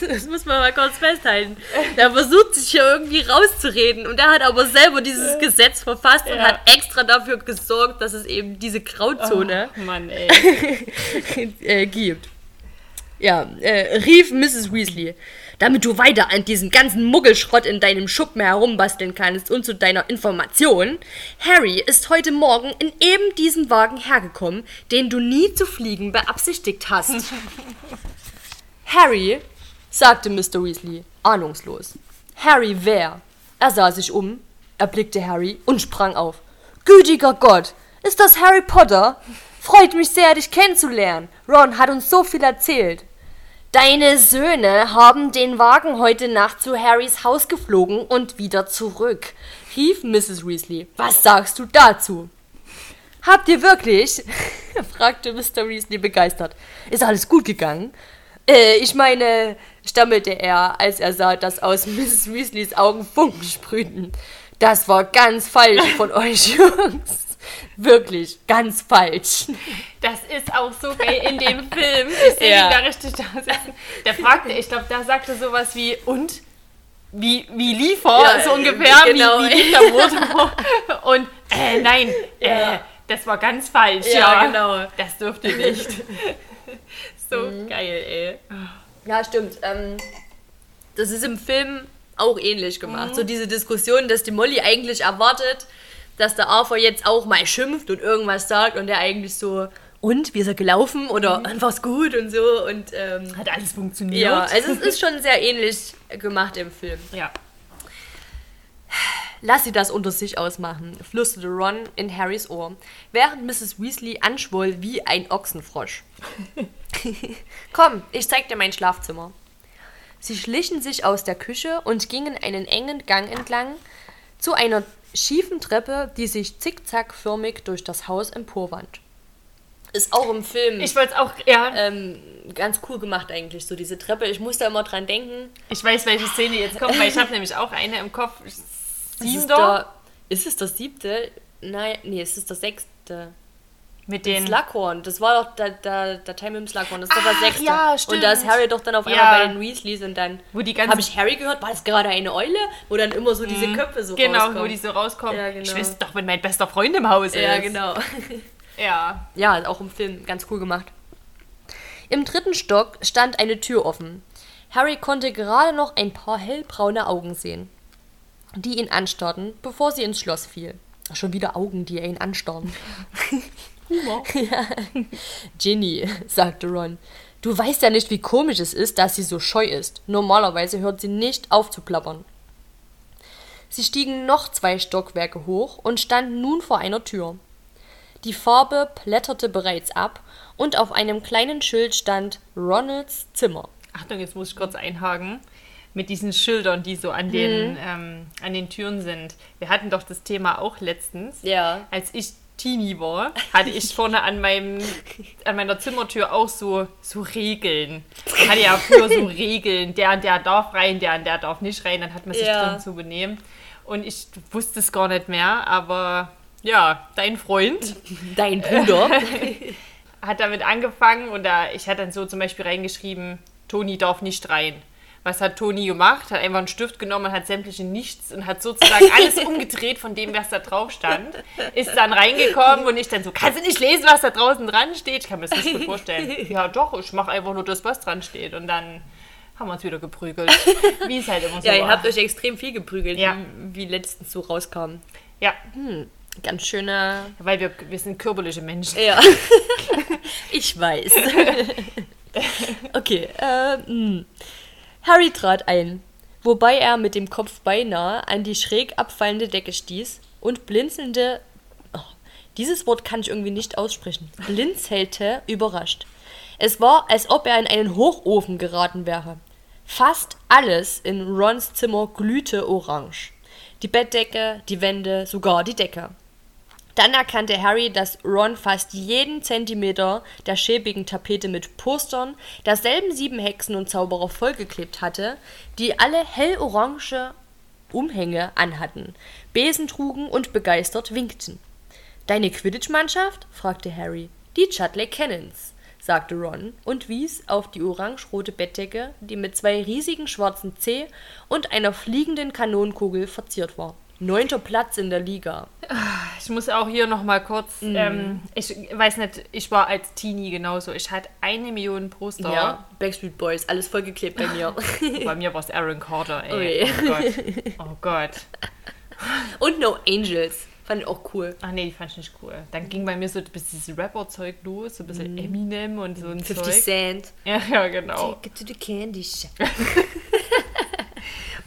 Das muss man mal kurz festhalten. Der versucht sich hier irgendwie rauszureden und er hat aber selber dieses Gesetz verfasst und Ja. hat extra dafür gesorgt, dass es eben diese Grauzone Oh, Mann, (laughs) äh, gibt. Ja, äh, rief Mrs. Weasley. Damit du weiter an diesem ganzen Muggelschrott in deinem Schuppen herumbasteln kannst und zu deiner Information, Harry ist heute Morgen in eben diesem Wagen hergekommen, den du nie zu fliegen beabsichtigt hast. (laughs) Harry, sagte Mr. Weasley, ahnungslos. Harry wer? Er sah sich um, erblickte Harry und sprang auf. Gütiger Gott, ist das Harry Potter? Freut mich sehr, dich kennenzulernen. Ron hat uns so viel erzählt. Deine Söhne haben den Wagen heute Nacht zu Harrys Haus geflogen und wieder zurück, rief Mrs. Weasley. Was sagst du dazu? Habt ihr wirklich? (laughs) fragte Mr. Weasley begeistert. Ist alles gut gegangen? Äh, ich meine, stammelte er, als er sah, dass aus Mrs. Weasleys Augen Funken sprühten. Das war ganz falsch von (laughs) euch, Jungs. Wirklich, ganz falsch. Das ist auch so geil in dem (laughs) Film. Ich sehe Ja. ihn da richtig da sitzen. Der fragte, ich glaube, da sagte sowas wie, und? Wie, wie liefer? Ja, so ungefähr, genau. wie, wie lief der (laughs) Motor? Und, äh, nein, äh, das war ganz falsch. Ja, Ja, genau. Das dürfte nicht. So Mhm. geil, ey. Ja, stimmt. Ähm, das ist im Film auch ähnlich gemacht. So diese Diskussion, dass die Molly eigentlich erwartet, dass der Arthur jetzt auch mal schimpft und irgendwas sagt und der eigentlich so, und, wie ist er gelaufen? Oder war's gut und so. Und ähm, Hat alles funktioniert. ja, also es ist schon sehr ähnlich gemacht im Film. ja. Lass sie das unter sich ausmachen, flüsterte Ron in Harrys Ohr, während Mrs. Weasley anschwoll wie ein Ochsenfrosch. (laughs) Komm, ich zeig dir mein Schlafzimmer. Sie schlichen sich aus der Küche und gingen einen engen Gang entlang zu einer schiefen Treppe, die sich zickzackförmig durch das Haus emporwand. Ist auch im Film Ich wollte es auch, ja, ähm, ganz cool gemacht eigentlich, so diese Treppe. Ich musste immer dran denken. ich weiß, welche Szene jetzt kommt, weil ich habe (laughs) nämlich auch eine im Kopf. Ist es, Siebter ist es das siebte? Nein, nee, es ist das sechste. mit Den Slughorn, das war doch der, der, der Teil mit dem Slughorn, das ist doch der Ach, sechste. ja, Und da ist stimmt. Harry doch dann auf einmal Ja. bei den Weasleys und dann. Wo die ganzen- Habe ich Harry gehört? War das gerade eine Eule? Wo dann immer so diese Köpfe so Genau, rauskommen. wo die so rauskommen. Ja, genau. Ich weiß doch, wenn mein bester Freund im Haus ist. Ja, genau. (laughs) Ja. Ja, auch im Film ganz cool gemacht. Im dritten Stock stand eine Tür offen. Harry konnte gerade noch ein paar hellbraune Augen sehen, die ihn anstarrten, bevor sie ins Schloss fiel. Schon wieder Augen, die ihn anstarren. (laughs) Humor. (laughs) ja. Ginny, sagte Ron, du weißt ja nicht, wie komisch es ist, dass sie so scheu ist. Normalerweise hört sie nicht auf zu plappern. Sie stiegen noch zwei Stockwerke hoch und standen nun vor einer Tür. Die Farbe plätterte bereits ab und auf einem kleinen Schild stand Ronalds Zimmer. Achtung, jetzt muss ich kurz einhaken. Mit diesen Schildern, die so an den, Mhm. ähm, an den Türen sind. Wir hatten doch das Thema auch letztens. Ja. Als ich Teenie war, hatte ich vorne an, meinem, an meiner Zimmertür auch so, so Regeln. Man hatte ja früher so (laughs) Regeln, der und der darf rein, der und der darf nicht rein, dann hat man sich Ja. drin zu benehmen. Und ich wusste es gar nicht mehr, aber ja, dein Freund Dein Bruder. (laughs) hat damit angefangen und da, ich hatte dann so zum Beispiel reingeschrieben, Toni darf nicht rein. Was hat Toni gemacht? Hat einfach einen Stift genommen, hat sämtliche Nichts und hat sozusagen alles (laughs) umgedreht von dem, was da drauf stand. Ist dann reingekommen und ich dann so, kannst du nicht lesen, was da draußen dran steht? Ich kann mir das nicht gut vorstellen. (laughs) Ja doch, ich mache einfach nur das, was dran steht. Und dann haben wir uns wieder geprügelt. Wie es halt immer so ja, ihr war. habt euch extrem viel geprügelt, Ja. wie, letztens so rauskam. ja, Ganz schöner. Weil wir, wir sind körperliche Menschen. Ja. (laughs) ich weiß. okay. Äh, mh. Harry trat ein, wobei er mit dem Kopf beinahe an die schräg abfallende Decke stieß und blinzelnde. Oh, dieses Wort kann ich irgendwie nicht aussprechen. Blinzelte überrascht. Es war, als ob er in einen Hochofen geraten wäre. Fast alles in Rons Zimmer glühte orange. Die Bettdecke, die Wände, sogar die Decke. Dann erkannte Harry, dass Ron fast jeden Zentimeter der schäbigen Tapete mit Postern derselben sieben Hexen und Zauberer vollgeklebt hatte, die alle hellorange Umhänge anhatten, Besen trugen und begeistert winkten. Deine Quidditch-Mannschaft? fragte Harry. Die Chudley Cannons, sagte Ron und wies auf die orange-rote Bettdecke, die mit zwei riesigen schwarzen C und einer fliegenden Kanonenkugel verziert war. Neunter Platz in der Liga. Ich muss auch hier noch mal kurz, Mhm. ähm, ich weiß nicht, ich war als Teenie genauso. Ich hatte eine Million Poster. Ja, Backstreet Boys, alles vollgeklebt bei mir. (laughs) Bei mir war es Aaron Carter, ey. Ui. Oh Gott. (laughs) Oh Gott. und No Angels. Fand ich auch cool. Ach nee, die fand ich nicht cool. Dann ging bei mir so ein bisschen dieses Rapper-Zeug los, so ein bisschen Eminem und so ein 50 Zeug. Cent. Ja, ja, genau. Take it to the candy shop. (laughs)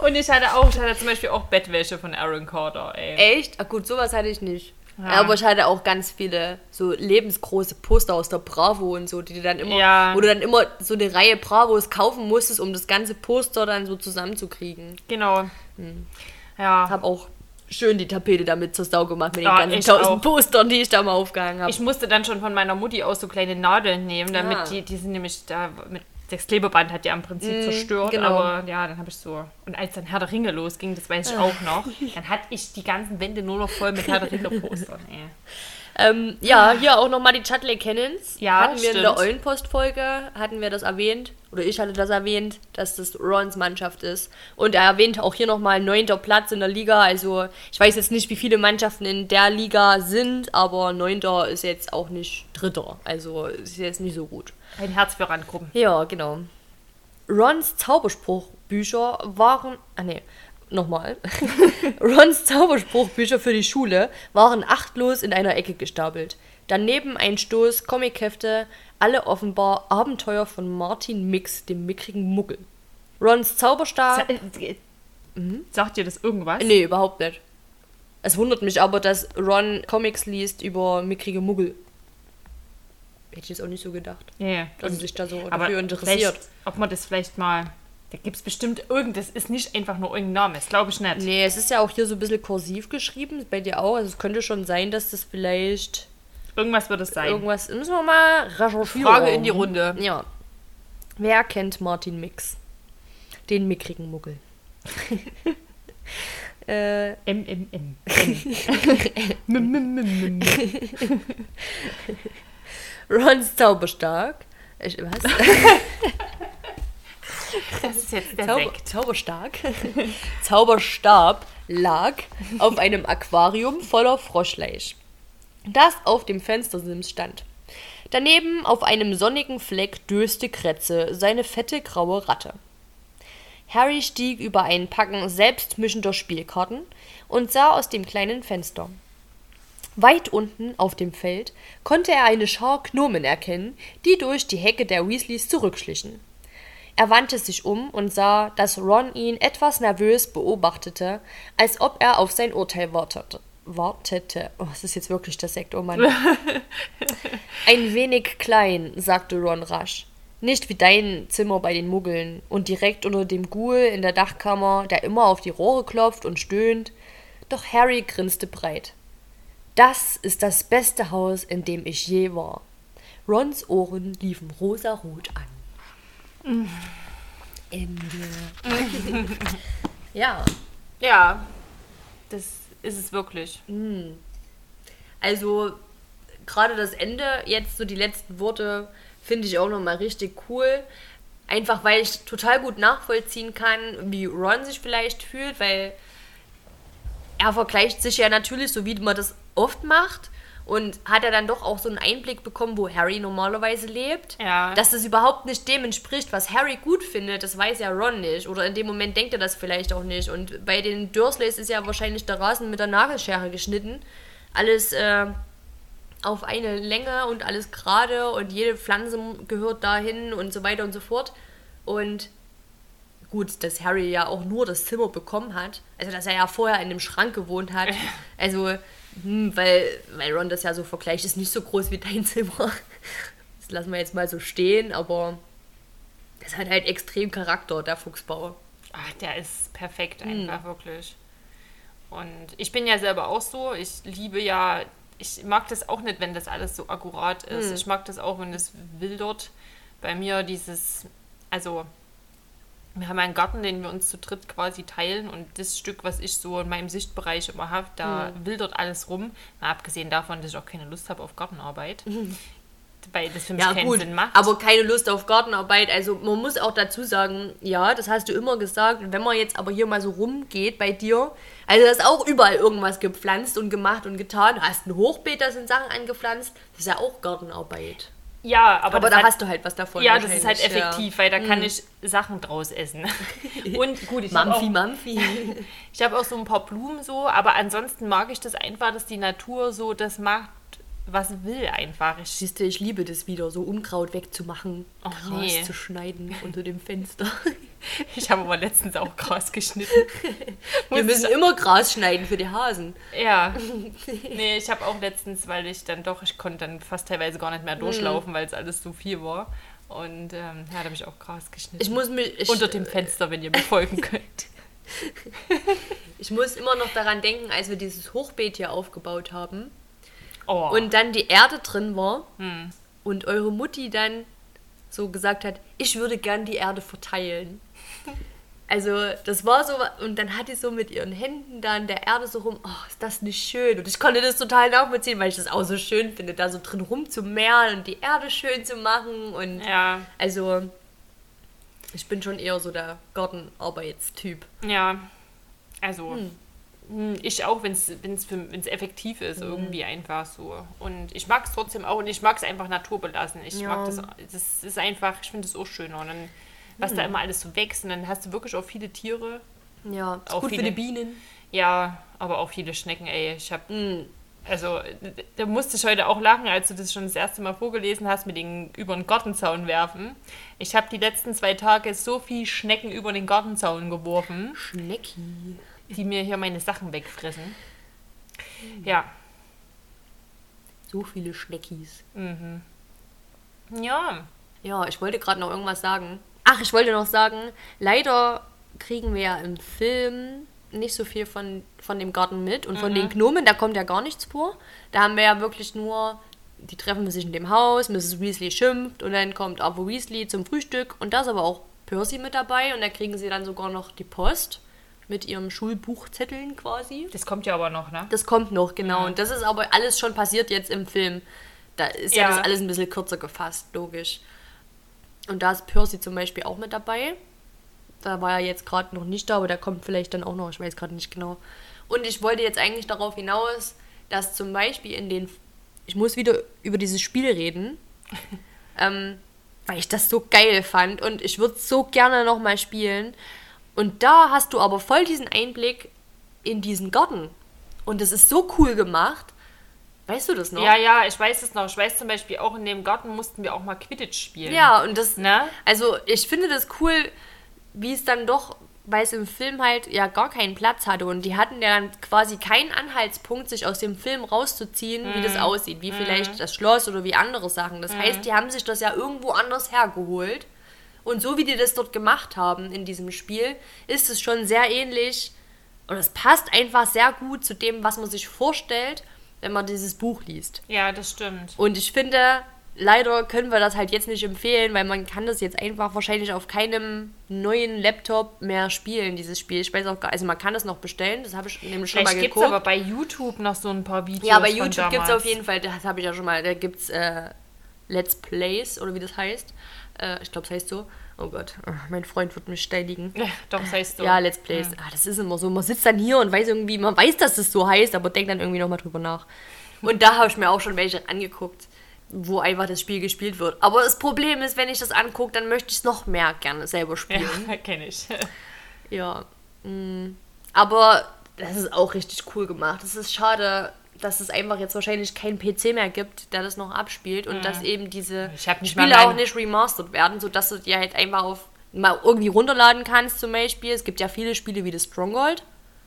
Und ich hatte auch, ich hatte zum Beispiel auch Bettwäsche von Aaron Carter, ey. Echt? Ach gut, sowas hatte ich nicht. Ja. Aber ich hatte auch ganz viele so lebensgroße Poster aus der Bravo und so, die du dann immer, Ja. wo du dann immer so eine Reihe Bravos kaufen musstest, um das ganze Poster dann so zusammenzukriegen. Genau. Hm. Ja. Hab auch schön die Tapete damit zur Sau gemacht mit Ja, den ganzen tausend auch. Postern, die ich da mal aufgehangen habe. Ich musste dann schon von meiner Mutti aus so kleine Nadeln nehmen, damit Ah. die, die sind nämlich da mit das Klebeband hat ja im Prinzip zerstört, genau. aber ja, dann habe ich so. Und als dann Herr der Ringe losging, das weiß ich Ah. auch noch, dann hatte ich die ganzen Wände nur noch voll mit Herr der Ringe-Postern. (laughs) Ähm, ja, hier auch nochmal die Chudley Cannons. Ja, hatten wir in der stimmt. Eulenpost-Folge, hatten wir das erwähnt, oder ich hatte das erwähnt, dass das Rons Mannschaft ist. Und er erwähnte auch hier nochmal neunter Platz in der Liga. Also ich weiß jetzt nicht, wie viele Mannschaften in der Liga sind, aber neunter ist jetzt auch nicht dritter. Also ist jetzt nicht so gut. Ein Herz für Randgruppen. Ja, genau. Rons Zauberspruchbücher waren. Ah, nee, nochmal. (laughs) Rons Zauberspruchbücher für die Schule waren achtlos in einer Ecke gestapelt. Daneben ein Stoß Comichefte, alle offenbar Abenteuer von Martin Mix, dem mickrigen Muggel. Rons Zauberstab. Äh, Sagt dir das irgendwas? Nee, überhaupt nicht. Es wundert mich aber, dass Ron Comics liest über mickrige Muggel. Hätte ich jetzt auch nicht so gedacht. Ja, ja. Dass er sich da so Aber dafür interessiert. Ob man das vielleicht mal. Da gibt es bestimmt irgend, das ist nicht einfach nur irgendein Name, das glaube ich nicht. Nee, es ist ja auch hier so ein bisschen kursiv geschrieben, bei dir auch. Also es könnte schon sein, dass das vielleicht Irgendwas wird es sein. irgendwas. Müssen wir mal recherchieren. Frage in die Runde. Ja. Wer kennt Martin Mix? Den mickrigen Muggel. (laughs) äh, (laughs) M, M, M. M, M, M, M, M. (laughs) Rons Zauberstark. Ich, was? (laughs) Das ist jetzt der Zauber, Sekt. Zauberstark. (laughs) Zauberstab lag auf einem Aquarium voller Froschleisch, das auf dem Fenstersims stand. Daneben auf einem sonnigen Fleck döste Kretze, seine fette graue Ratte. Harry stieg über ein Packen selbstmischender Spielkarten und sah aus dem kleinen Fenster. Weit unten auf dem Feld konnte er eine Schar Gnomen erkennen, die durch die Hecke der Weasleys zurückschlichen. Er wandte sich um und sah, dass Ron ihn etwas nervös beobachtete, als ob er auf sein Urteil wartete. Wartete. Oh, es ist jetzt wirklich der Sekt, oh Mann. (laughs) Ein wenig klein, sagte Ron rasch. Nicht wie dein Zimmer bei den Muggeln und direkt unter dem Ghoul in der Dachkammer, der immer auf die Rohre klopft und stöhnt. Doch Harry grinste breit. Das ist das beste Haus, in dem ich je war. Rons Ohren liefen rosarot an. Ende. (laughs) ja, Ja, das ist es wirklich. also gerade das Ende, jetzt so die letzten Worte, finde ich auch nochmal richtig cool. Einfach weil ich total gut nachvollziehen kann, wie Ron sich vielleicht fühlt, weil er vergleicht sich ja natürlich, so wie man das oft macht. Und hat er dann doch auch so einen Einblick bekommen, wo Harry normalerweise lebt. Ja. Dass das überhaupt nicht dem entspricht, was Harry gut findet, das weiß ja Ron nicht. Oder in dem Moment denkt er das vielleicht auch nicht. Und bei den Dursleys ist ja wahrscheinlich der Rasen mit der Nagelschere geschnitten. alles äh, auf eine Länge und alles gerade und jede Pflanze gehört dahin und so weiter und so fort. Und gut, dass Harry ja auch nur das Zimmer bekommen hat, also dass er ja vorher in dem Schrank gewohnt hat. Also, hm, weil, weil Ron das ja so vergleicht, ist nicht so groß wie dein (laughs) Zimmer. Das lassen wir jetzt mal so stehen, aber das hat halt extrem Charakter, der Fuchsbau. Ach, der ist perfekt einfach, wirklich. Und ich bin ja selber auch so. Ich liebe ja, ich mag das auch nicht, wenn das alles so akkurat ist. Ich mag das auch, wenn es wildert. Bei mir dieses, also wir haben einen Garten, den wir uns zu dritt quasi teilen und das Stück, was ich so in meinem Sichtbereich immer habe, da wildert alles rum. Mal abgesehen davon, dass ich auch keine Lust habe auf Gartenarbeit, weil das für mich Ja, keinen gut, Sinn macht. aber keine Lust auf Gartenarbeit. Also, man muss auch dazu sagen, ja, das hast du immer gesagt. Und wenn man jetzt aber hier mal so rumgeht bei dir, also, da ist auch überall irgendwas gepflanzt und gemacht und getan. Du hast ein Hochbeet, da sind Sachen angepflanzt. Das ist ja auch Gartenarbeit. Ja, aber, Aber da hat- hast du halt was davon. Ja, das ist halt effektiv, weil da kann ich Sachen draus essen. (laughs) Und gut, ich Ja. habe auch, Mampfi. (laughs) ich hab auch so ein paar Blumen so, aber ansonsten mag ich das einfach, dass die Natur so das macht, was will einfach. Ich, Siehst du, ich liebe das wieder, so Unkraut wegzumachen, Och, Gras nee. zu schneiden (laughs) unter dem Fenster. (laughs) ich habe aber letztens auch Gras geschnitten. (laughs) Wir müssen immer Gras schneiden für die Hasen. Ja. Nee, ich habe auch letztens, weil ich dann doch, ich konnte dann fast teilweise gar nicht mehr Mhm. durchlaufen, weil es alles so viel war. Und ähm, ja, da habe ich auch Gras geschnitten. Ich muss mich. Ich, Unter dem Fenster, wenn ihr mir folgen könnt. ich muss immer noch daran denken, als wir dieses Hochbeet hier aufgebaut haben. Oh. und dann die Erde drin war und eure Mutti dann so gesagt hat, ich würde gern die Erde verteilen. (laughs) Also das war so, und dann hat die so mit ihren Händen da in der Erde so rum, oh, ist das nicht schön? Und ich konnte das total nachvollziehen, weil ich das auch so schön finde, da so drin rumzumehren und die Erde schön zu machen. Und ja, also ich bin schon eher so der Gartenarbeitstyp. Ja, also hm, ich auch, wenn es effektiv ist, Mhm. irgendwie einfach so. Und ich mag es trotzdem auch und ich mag es einfach naturbelassen. Ich Ja. mag das, das ist einfach, ich finde es auch schöner. Und dann, was Mhm. da immer alles so wächst und dann hast du wirklich auch viele Tiere. Ja, Auch gut für viele- die Bienen. Ja, aber auch viele Schnecken, ey. Ich habe Mhm. also da musste ich heute auch lachen, als du das schon das erste Mal vorgelesen hast mit den über den Gartenzaun werfen. Ich habe die letzten zwei Tage so viel Schnecken über den Gartenzaun geworfen. Schnecki. Die mir hier meine Sachen wegfressen. Ja, So viele Schneckis. ja, Ja, ich wollte gerade noch irgendwas sagen. Ach, ich wollte noch sagen, leider kriegen wir ja im Film nicht so viel von, von dem Garten mit und von den Gnomen, da kommt ja gar nichts vor. Da haben wir ja wirklich nur, die treffen sich in dem Haus, Mrs. Weasley schimpft und dann kommt Arthur Weasley zum Frühstück und da ist aber auch Percy mit dabei und da kriegen sie dann sogar noch die Post mit ihrem Schulbuchzetteln quasi. das kommt ja aber noch, ne? Das kommt noch, genau. Und das ist aber alles schon passiert jetzt im Film. Da ist ja, Ja. das alles ein bisschen kürzer gefasst, logisch. Und da ist Percy zum Beispiel auch mit dabei. Da war er jetzt gerade noch nicht da, aber der kommt vielleicht dann auch noch, ich weiß gerade nicht genau. Und ich wollte jetzt eigentlich darauf hinaus, dass zum Beispiel in den. Ich muss wieder über dieses Spiel reden, (laughs) ähm, weil ich das so geil fand und ich würde es so gerne nochmal spielen. Und da hast du aber voll diesen Einblick in diesen Garten. Und das ist so cool gemacht. Weißt du das noch? Ja, ja, ich weiß es noch. Ich weiß zum Beispiel auch, in dem Garten mussten wir auch mal Quidditch spielen. Ja, und das. Ne? Also, ich finde das cool, wie es dann doch, weil es im Film halt ja gar keinen Platz hatte. Und die hatten ja dann quasi keinen Anhaltspunkt, sich aus dem Film rauszuziehen, wie Mhm. das aussieht. Wie vielleicht das Schloss oder wie andere Sachen. Das heißt, die haben sich das ja irgendwo anders hergeholt. Und so wie die das dort gemacht haben in diesem Spiel, ist es schon sehr ähnlich. Und es passt einfach sehr gut zu dem, was man sich vorstellt, wenn man dieses Buch liest. Ja, das stimmt. Und ich finde, leider können wir das halt jetzt nicht empfehlen, weil man kann das jetzt einfach wahrscheinlich auf keinem neuen Laptop mehr spielen, dieses Spiel. Ich weiß auch gar also man kann das noch bestellen, das habe ich nämlich schon mal Vielleicht gibt es geguckt. aber bei YouTube noch so ein paar Videos. ja, bei YouTube gibt es auf jeden Fall, das habe ich ja schon mal, da gibt es äh, Let's Plays oder wie das heißt. Äh, ich glaube, es heißt so. Oh Gott, oh, mein Freund wird mich steinigen. Ja, doch, das heißt so. Ja, Let's Plays. Ah, das ist immer so. Man sitzt dann hier und weiß irgendwie, man weiß, dass es so heißt, aber denkt dann irgendwie nochmal drüber nach. Und da habe ich mir auch schon welche angeguckt, wo einfach das Spiel gespielt wird. Aber das Problem ist, wenn ich das angucke, dann möchte ich es noch mehr gerne selber spielen. (laughs) Ja, kenne ich. Ja. mm. Aber das ist auch richtig cool gemacht. Es ist schade, dass es einfach jetzt wahrscheinlich keinen PC mehr gibt, der das noch abspielt und dass eben diese Spiele auch nicht remastered werden, sodass du die halt einfach auf mal irgendwie runterladen kannst zum Beispiel. Es gibt ja viele Spiele wie das Stronghold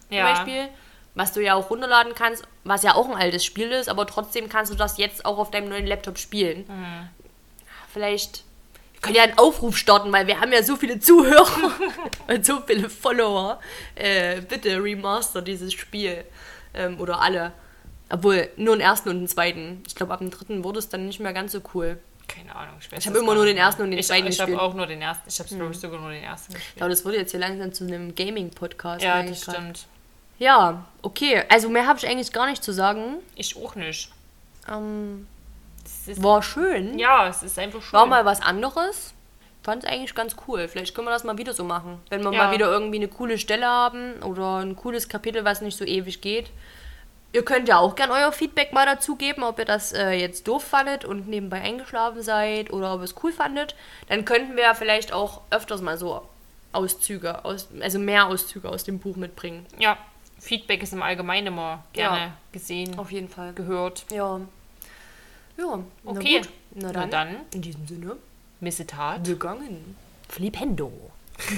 zum Ja. Beispiel, was du ja auch runterladen kannst, was ja auch ein altes Spiel ist, aber trotzdem kannst du das jetzt auch auf deinem neuen Laptop spielen. Mhm. Vielleicht können ja einen Aufruf starten, weil wir haben ja so viele Zuhörer (laughs) und so viele Follower. Äh, bitte remaster dieses Spiel. Ähm, oder alle. Obwohl, nur den ersten und den zweiten. Ich glaube, ab dem dritten wurde es dann nicht mehr ganz so cool. Keine Ahnung. Ich, Ich das hab immer nur den ersten und den ich, zweiten Ich habe gespielt. auch nur den ersten. Ich habe, glaube ich, sogar nur den ersten Ich gespielt. glaube, das wurde jetzt hier langsam zu einem Gaming-Podcast. Ja, das ich grad. stimmt. Ja, okay. Also mehr habe ich eigentlich gar nicht zu sagen. Ich auch nicht. Ähm, Es ist, war schön. ja, es ist einfach schön. War mal was anderes. Fand es eigentlich ganz cool. Vielleicht können wir das mal wieder so machen. Wenn wir Ja. mal wieder irgendwie eine coole Stelle haben oder ein cooles Kapitel, was nicht so ewig geht. Ihr könnt ja auch gern euer Feedback mal dazu geben, ob ihr das äh, jetzt doof fandet und nebenbei eingeschlafen seid oder ob ihr es cool fandet. Dann könnten wir ja vielleicht auch öfters mal so Auszüge, aus, also mehr Auszüge aus dem Buch mitbringen. Ja, Feedback ist im Allgemeinen immer gerne Ja. gesehen, Auf jeden Fall. gehört. Ja. Ja, na Okay. gut. Na Na dann. dann, In diesem Sinne. Missetat. Gegangen. Flipendo. (laughs)